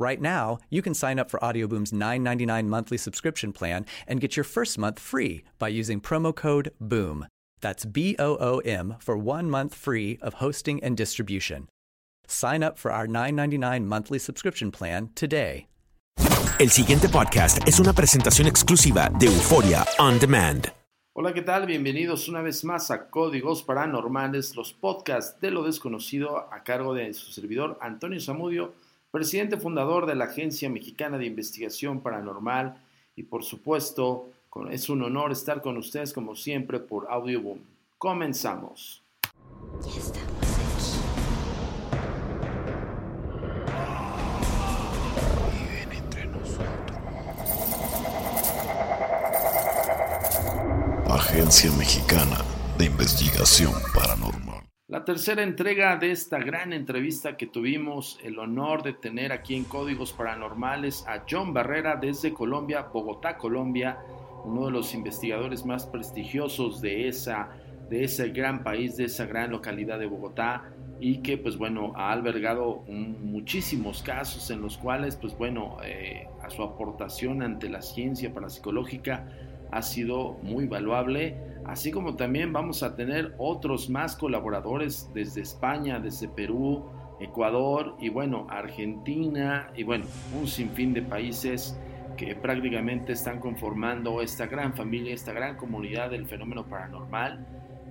Right now, you can sign up for Audioboom's $9.99 monthly subscription plan and get your first month free by using promo code BOOM. That's B O O M for one month free of hosting and distribution. Sign up for our $9.99 monthly subscription plan today. El siguiente podcast es una presentación exclusiva de Euforia On Demand. Hola, ¿qué tal? Bienvenidos una vez más a Códigos Paranormales, los podcasts de lo desconocido a cargo de su servidor Antonio Zamudio presidente fundador de la Agencia Mexicana de Investigación Paranormal y por supuesto es un honor estar con ustedes como siempre por Audioboom. Comenzamos. Ya estamos Viven entre nosotros. Agencia Mexicana de Investigación Paranormal. La tercera entrega de esta gran entrevista que tuvimos el honor de tener aquí en Códigos Paranormales a John Barrera desde Colombia, Bogotá, Colombia, uno de los investigadores más prestigiosos de, esa, de ese gran país, de esa gran localidad de Bogotá y que pues bueno ha albergado muchísimos casos en los cuales pues bueno eh, a su aportación ante la ciencia parapsicológica ha sido muy valuable así como también vamos a tener otros más colaboradores desde España, desde Perú, Ecuador y bueno, Argentina y bueno, un sinfín de países que prácticamente están conformando esta gran familia, esta gran comunidad del fenómeno paranormal.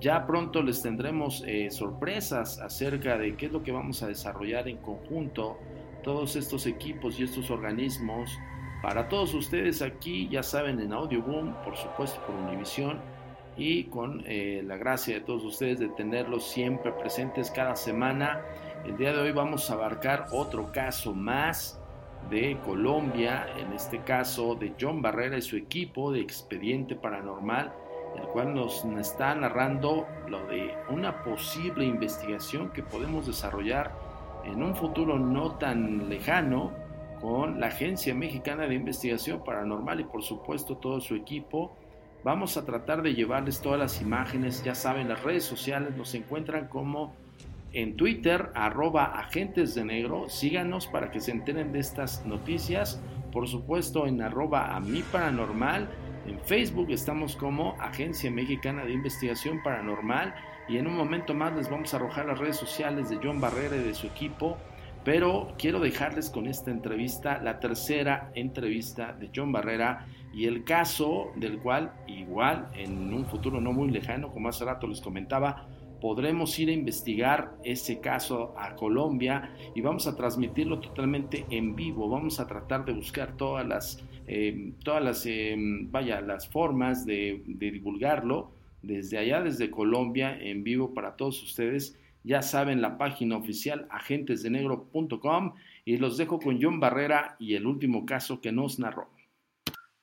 Ya pronto les tendremos eh, sorpresas acerca de qué es lo que vamos a desarrollar en conjunto, todos estos equipos y estos organismos. Para todos ustedes aquí, ya saben, en Audio Boom, por supuesto por Univision, y con eh, la gracia de todos ustedes de tenerlos siempre presentes cada semana. El día de hoy vamos a abarcar otro caso más de Colombia, en este caso de John Barrera y su equipo de Expediente Paranormal, el cual nos está narrando lo de una posible investigación que podemos desarrollar en un futuro no tan lejano con la Agencia Mexicana de Investigación Paranormal y por supuesto todo su equipo. Vamos a tratar de llevarles todas las imágenes, ya saben, las redes sociales nos encuentran como en Twitter, arroba agentes de negro, síganos para que se enteren de estas noticias, por supuesto en arroba a mi paranormal, en Facebook estamos como Agencia Mexicana de Investigación Paranormal. Y en un momento más les vamos a arrojar las redes sociales de John Barrera y de su equipo, pero quiero dejarles con esta entrevista, la tercera entrevista de John Barrera y el caso del cual igual en un futuro no muy lejano, como hace rato les comentaba, podremos ir a investigar ese caso a Colombia y vamos a transmitirlo totalmente en vivo. Vamos a tratar de buscar todas las, eh, todas las, eh, vaya, las formas de, de divulgarlo desde allá, desde Colombia, en vivo para todos ustedes. Ya saben la página oficial agentesdenegro.com y los dejo con John Barrera y el último caso que nos narró.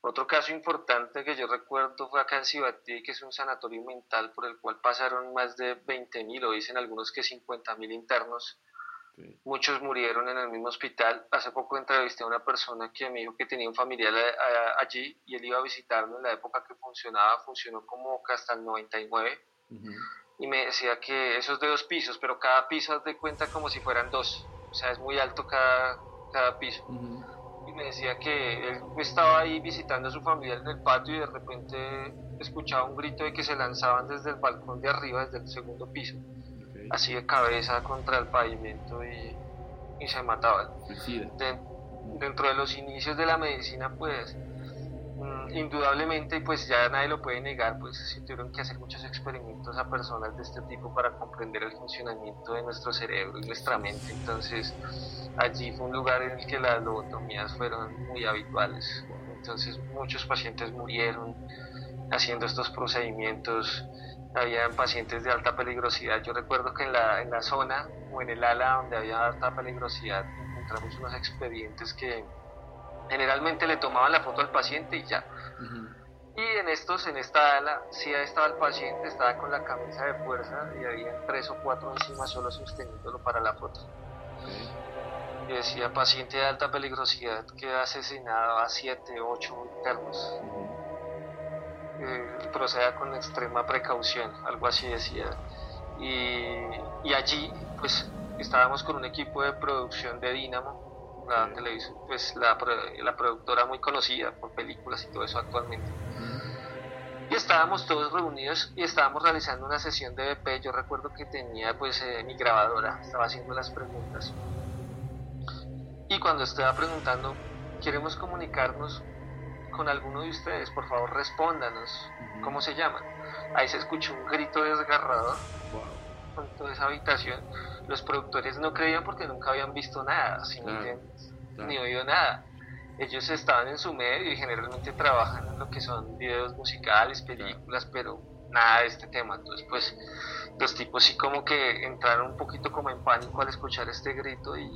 Otro caso importante que yo recuerdo fue acá en Cibatí, que es un sanatorio mental por el cual pasaron más de 20.000 o dicen algunos que 50.000 internos. Muchos murieron en el mismo hospital. Hace poco entrevisté a una persona que me dijo que tenía un familiar eh, allí y él iba a visitarme en la época que funcionaba, funcionó como hasta el 99. Y me decía que esos de dos pisos, pero cada piso haz de cuenta como si fueran dos. O sea, es muy alto cada, cada piso. Me decía que él estaba ahí visitando a su familia en el patio y de repente escuchaba un grito de que se lanzaban desde el balcón de arriba, desde el segundo piso, así de cabeza contra el pavimento y, y se mataban. dentro de los inicios de la medicina, pues indudablemente, pues ya nadie lo puede negar, pues se tuvieron que hacer muchos experimentos a personas de este tipo para comprender el funcionamiento de nuestro cerebro y nuestra mente. Entonces, allí fue un lugar en el que las lobotomías fueron muy habituales. Entonces, muchos pacientes murieron haciendo estos procedimientos. Habían pacientes de alta peligrosidad. Yo recuerdo que en la, en la zona o en el ala donde había alta peligrosidad encontramos unos expedientes que generalmente le tomaban la foto al paciente y ya. Y en estos, en esta ala, sí estaba el paciente, estaba con la camisa de fuerza y había tres o cuatro encima solo sosteniéndolo para la foto. Y decía paciente de alta peligrosidad que ha asesinado a siete, ocho internos. Eh, proceda con extrema precaución, algo así decía. Y, y, allí, pues, estábamos con un equipo de producción de Dynamo, la televisión, pues la, la productora muy conocida por películas y todo eso actualmente y estábamos todos reunidos y estábamos realizando una sesión de BP. Yo recuerdo que tenía pues eh, mi grabadora, estaba haciendo las preguntas. Y cuando estaba preguntando, queremos comunicarnos con alguno de ustedes, por favor respóndanos, ¿cómo se llama? Ahí se escuchó un grito desgarrador con toda esa habitación. Los productores no creían porque nunca habían visto nada, ni oído nada ellos estaban en su medio y generalmente trabajan en lo que son videos musicales, películas, pero nada de este tema. Entonces, pues los tipos sí como que entraron un poquito como en pánico al escuchar este grito y,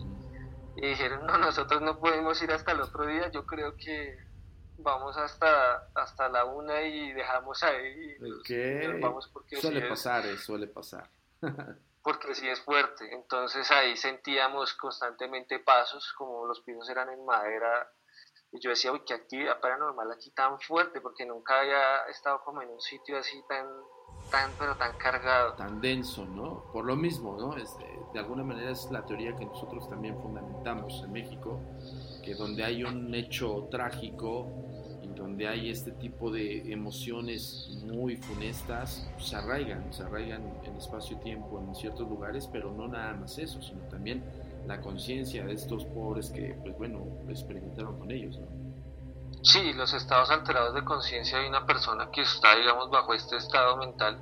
dijeron, no, nosotros no podemos ir hasta el otro día, yo creo que vamos hasta, hasta la una y dejamos ahí. Y vamos porque suele pasar, eh, suele pasar. porque sí es fuerte. Entonces ahí sentíamos constantemente pasos, como los pisos eran en madera y yo decía, uy, qué actividad paranormal aquí tan fuerte, porque nunca había estado como en un sitio así tan, tan, pero tan cargado. Tan denso, ¿no? Por lo mismo, ¿no? Este, de alguna manera es la teoría que nosotros también fundamentamos en México, que donde hay un hecho trágico y donde hay este tipo de emociones muy funestas, se arraigan, se arraigan en espacio-tiempo en ciertos lugares, pero no nada más eso, sino también la conciencia de estos pobres que, pues bueno, experimentaron con ellos, ¿no? Sí, los estados alterados de conciencia de una persona que está, digamos, bajo este estado mental,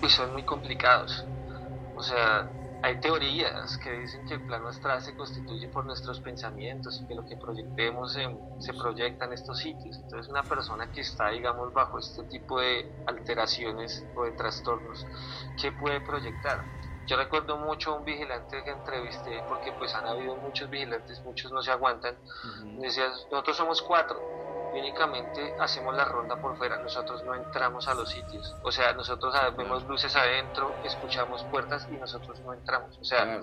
pues son muy complicados. O sea, hay teorías que dicen que el plano astral se constituye por nuestros pensamientos y que lo que proyectemos se proyecta en estos sitios. Entonces, una persona que está, digamos, bajo este tipo de alteraciones o de trastornos, ¿qué puede proyectar? Yo recuerdo mucho a un vigilante que entrevisté, porque pues han habido muchos vigilantes, muchos no se aguantan. Decía, nosotros somos cuatro, y únicamente hacemos la ronda por fuera, nosotros no entramos a los sitios. O sea, nosotros vemos luces adentro, escuchamos puertas y nosotros no entramos. O sea,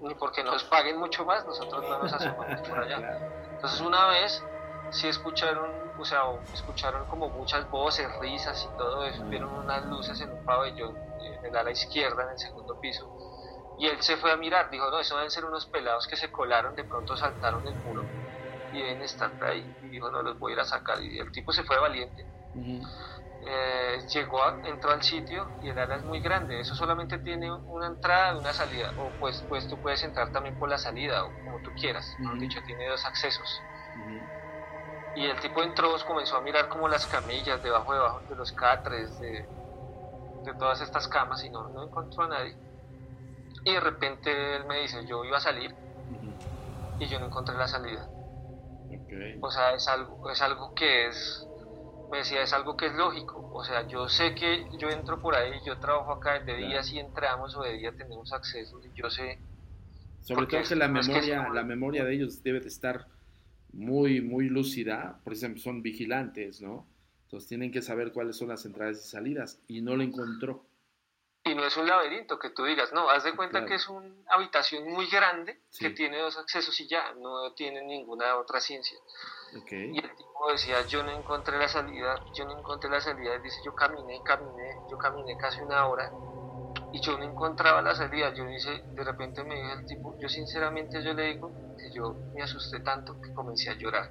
ni porque nos paguen mucho más, nosotros no nos asomamos por allá. Entonces una vez sí escucharon, o sea, escucharon como muchas voces, risas y todo eso, vieron unas luces en un pabellón en el ala izquierda, en el segundo piso. Y él se fue a mirar, dijo, no, eso deben ser unos pelados que se colaron, de pronto saltaron el muro deben estar ahí. Y dijo, no, los voy a ir a sacar. Y el tipo se fue valiente. Eh, llegó, entró al sitio y el ala es muy grande. Eso solamente tiene una entrada y una salida. O pues, pues tú puedes entrar también por la salida o como tú quieras. dicho, tiene dos accesos. Y el tipo entró, comenzó a mirar como las camillas debajo, debajo de los catres, de, de todas estas camas y no, no encontró a nadie. Y de repente él me dice, yo iba a salir y yo no encontré la salida. O sea, es algo, es algo que es, me decía, es algo que es lógico. O sea, yo sé que yo entro por ahí, yo trabajo acá, de día si entramos o de día tenemos acceso y yo sé... Sobre todo que la memoria, la memoria de ellos debe de estar muy, muy lúcida, por ejemplo, son vigilantes, ¿no? tienen que saber cuáles son las entradas y salidas y no lo encontró. Y no es un laberinto que tú digas, no, haz de cuenta que es una habitación muy grande que tiene dos accesos y ya, no tiene ninguna otra ciencia. Y el tipo decía, yo no encontré la salida, yo no encontré la salida, dice, yo caminé, caminé, yo caminé casi una hora y yo no encontraba la salida, yo dice, de repente me dijo el tipo, yo sinceramente yo le digo que yo me asusté tanto que comencé a llorar.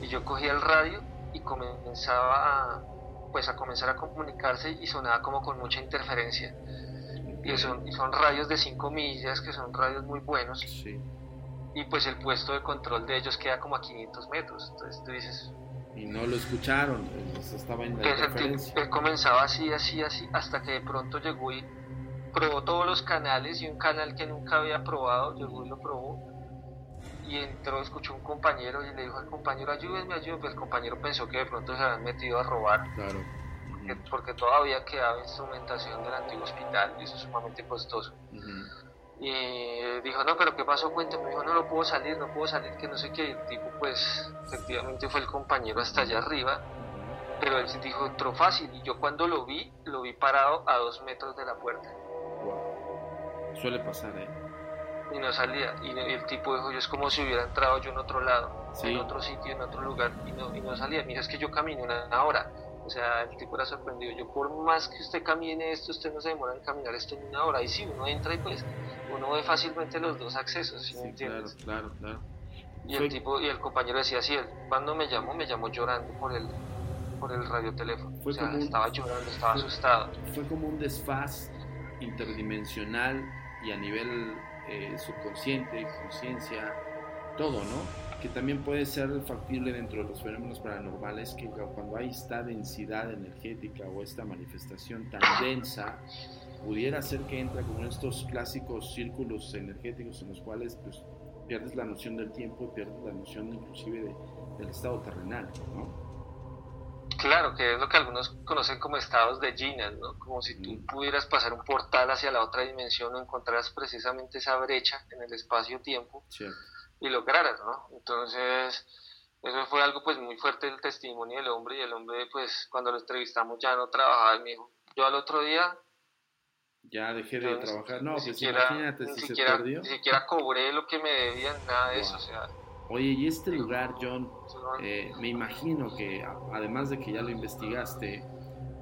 Y yo cogí el radio y comenzaba a, pues a comenzar a comunicarse y sonaba como con mucha interferencia. Y son, y son radios de 5 millas, que son radios muy buenos. Y pues el puesto de control de ellos queda como a 500 metros. Entonces tú dices... Y no lo escucharon, estaba en la interferencia. Él comenzaba así, así, así, hasta que de pronto llegó y probó todos los canales y un canal que nunca había probado, llegó y lo probó y entró, escuchó un compañero y le dijo al compañero, ayúdenme, ayúdenme. Pues el compañero pensó que de pronto se habían metido a robar. Claro. Porque, todavía quedaba instrumentación del antiguo hospital y eso es sumamente costoso. Y dijo, no, pero ¿qué pasó? Cuéntame. Dijo, no, no puedo salir, no puedo salir, que no sé qué. el tipo, pues, efectivamente fue el compañero hasta allá arriba Pero él dijo, entró fácil. Y yo cuando lo vi, lo vi parado a dos metros de la puerta. Suele pasar, ¿eh? Y no salía. Y el tipo dijo, yo es como si hubiera entrado yo en otro lado, en otro sitio, en otro lugar, y no, y no salía. Mira, es que yo camino una hora. O sea, el tipo era sorprendido. Yo, por más que usted camine esto, usted no se demora en caminar esto en una hora. Y si uno entra y pues uno ve fácilmente los dos accesos, ¿sí, me entiendes? Claro, claro, Y el tipo y el compañero decía así, cuando me llamó, me llamó llorando por el por el radioteléfono. Fue o sea, estaba llorando, estaba asustado. Fue como un desfaz interdimensional y a nivel eh, subconsciente, conciencia, todo, ¿no? Que también puede ser factible dentro de los fenómenos paranormales, que cuando hay esta densidad energética o esta manifestación tan densa, pudiera ser que entra como estos clásicos círculos energéticos en los cuales pues, pierdes la noción del tiempo y pierdes la noción inclusive del estado terrenal, ¿no? Claro, que es lo que algunos conocen como estados de Gina, ¿no? Como si tú mm. pudieras pasar un portal hacia la otra dimensión o encontraras precisamente esa brecha en el espacio-tiempo y lograras, ¿no? Entonces, eso fue algo pues muy fuerte el testimonio del hombre y el hombre pues cuando lo entrevistamos ya no trabajaba y me dijo, yo al otro día ya dejé de trabajar, no, pues imagínate si se perdió. Ni siquiera cobré lo que me debían, nada de eso, o sea Oye, y este lugar, John, eh, me imagino que además de que ya lo investigaste,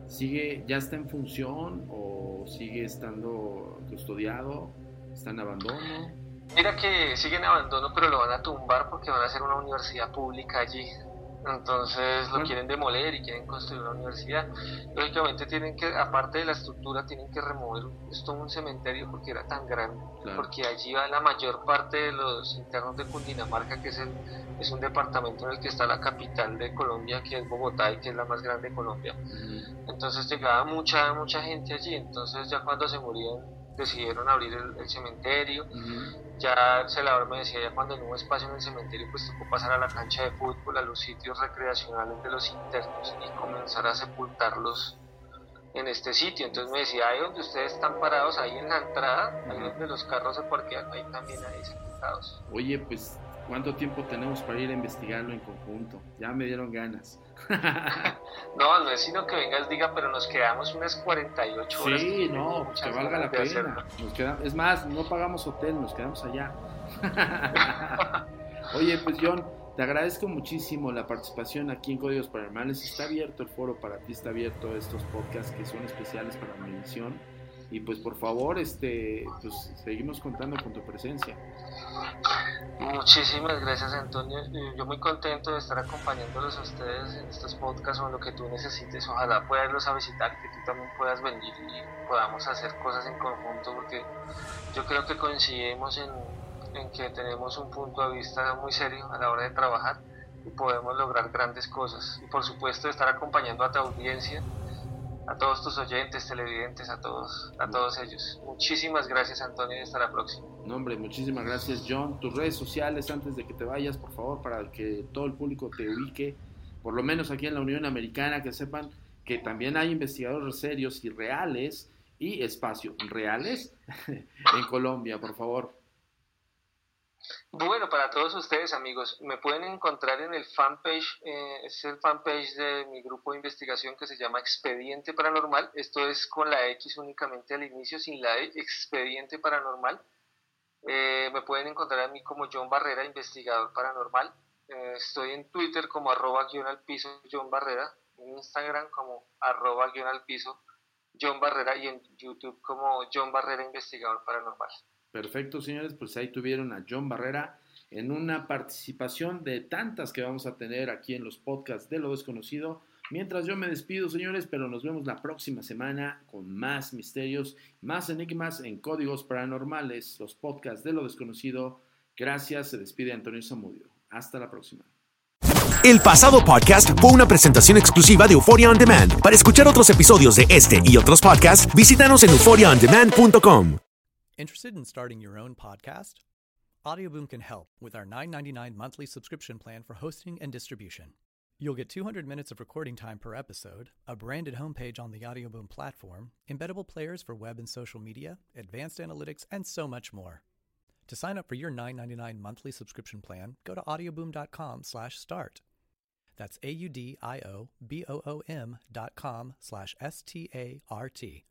¿sigue, ya está en función o sigue estando custodiado? ¿Está en abandono? Mira que sigue en abandono, pero lo van a tumbar porque van a hacer una universidad pública allí. Entonces lo quieren demoler y quieren construir una universidad. Lógicamente tienen que, aparte de la estructura, tienen que remover esto un cementerio porque era tan grande, porque allí va la mayor parte de los internos de Cundinamarca, que es, el, es un departamento en el que está la capital de Colombia, que es Bogotá y que es la más grande de Colombia. Entonces llegaba mucha, mucha gente allí, entonces ya cuando se morían decidieron abrir el, cementerio ya el celador me decía, ya cuando no hubo espacio en el cementerio, pues tocó pasar a la cancha de fútbol, a los sitios recreacionales de los internos y comenzar a sepultarlos en este sitio. Entonces me decía, ahí donde ustedes están parados, ahí en la entrada, ahí donde los carros se parquean, ahí también hay sepultados. Oye, pues, ¿cuánto tiempo tenemos para ir a investigarlo en conjunto? Ya me dieron ganas. no, no es sino que vengas, diga, pero nos quedamos unas 48 horas. Sí, no, que valga la pena. es más, no pagamos hotel, nos quedamos allá. Oye, pues John, te agradezco muchísimo la participación aquí en Códigos Paranormales. Está abierto el foro para ti, está abierto estos podcasts que son especiales para mi edición. Y pues por favor, este, pues seguimos contando con tu presencia. Muchísimas gracias Antonio. Yo muy contento de estar acompañándolos a ustedes en estos podcasts o en lo que tú necesites. Ojalá puedas a visitar, que tú también puedas venir y podamos hacer cosas en conjunto porque yo creo que coincidimos en, en que tenemos un punto de vista muy serio a la hora de trabajar y podemos lograr grandes cosas. Y por supuesto estar acompañando a tu audiencia a todos tus oyentes, televidentes, a todos, a todos ellos. Muchísimas gracias, Antonio, y hasta la próxima. No, hombre, muchísimas gracias, John. Tus redes sociales, antes de que te vayas, por favor, para que todo el público te ubique, por lo menos aquí en la Unión Americana, que sepan que también hay investigadores serios y reales y espacio reales en Colombia, por favor. Bueno, para todos ustedes amigos, me pueden encontrar en el fanpage, eh, es el fanpage de mi grupo de investigación que se llama Expediente Paranormal. Esto es con la X únicamente al inicio, sin la E, Expediente Paranormal. Eh, me pueden encontrar a mí como John Barrera, investigador paranormal. Eh, estoy en Twitter como arroba guion al piso John Barrera, en Instagram como arroba guion al piso John Barrera y en YouTube como John Barrera, investigador paranormal. Perfecto, señores, pues ahí tuvieron a John Barrera en una participación de tantas que vamos a tener aquí en los podcasts de lo desconocido. Mientras yo me despido, señores, pero nos vemos la próxima semana con más misterios, más enigmas en códigos paranormales, los podcasts de lo desconocido. Gracias, se despide Antonio Zamudio. Hasta la próxima. El pasado podcast fue una presentación exclusiva de Euphoria On Demand. Para escuchar otros episodios de este y otros podcasts, visítanos en euphoriaondemand.com. Interested in starting your own podcast? Audioboom can help with our $9.99 monthly subscription plan for hosting and distribution. You'll get 200 minutes of recording time per episode, a branded homepage on the Audioboom platform, embeddable players for web and social media, advanced analytics, and so much more. To sign up for your $9.99 monthly subscription plan, go to audioboom.com/start. That's A-U-D-I-O-B-O-O-M dot com slash S-T-A-R-T.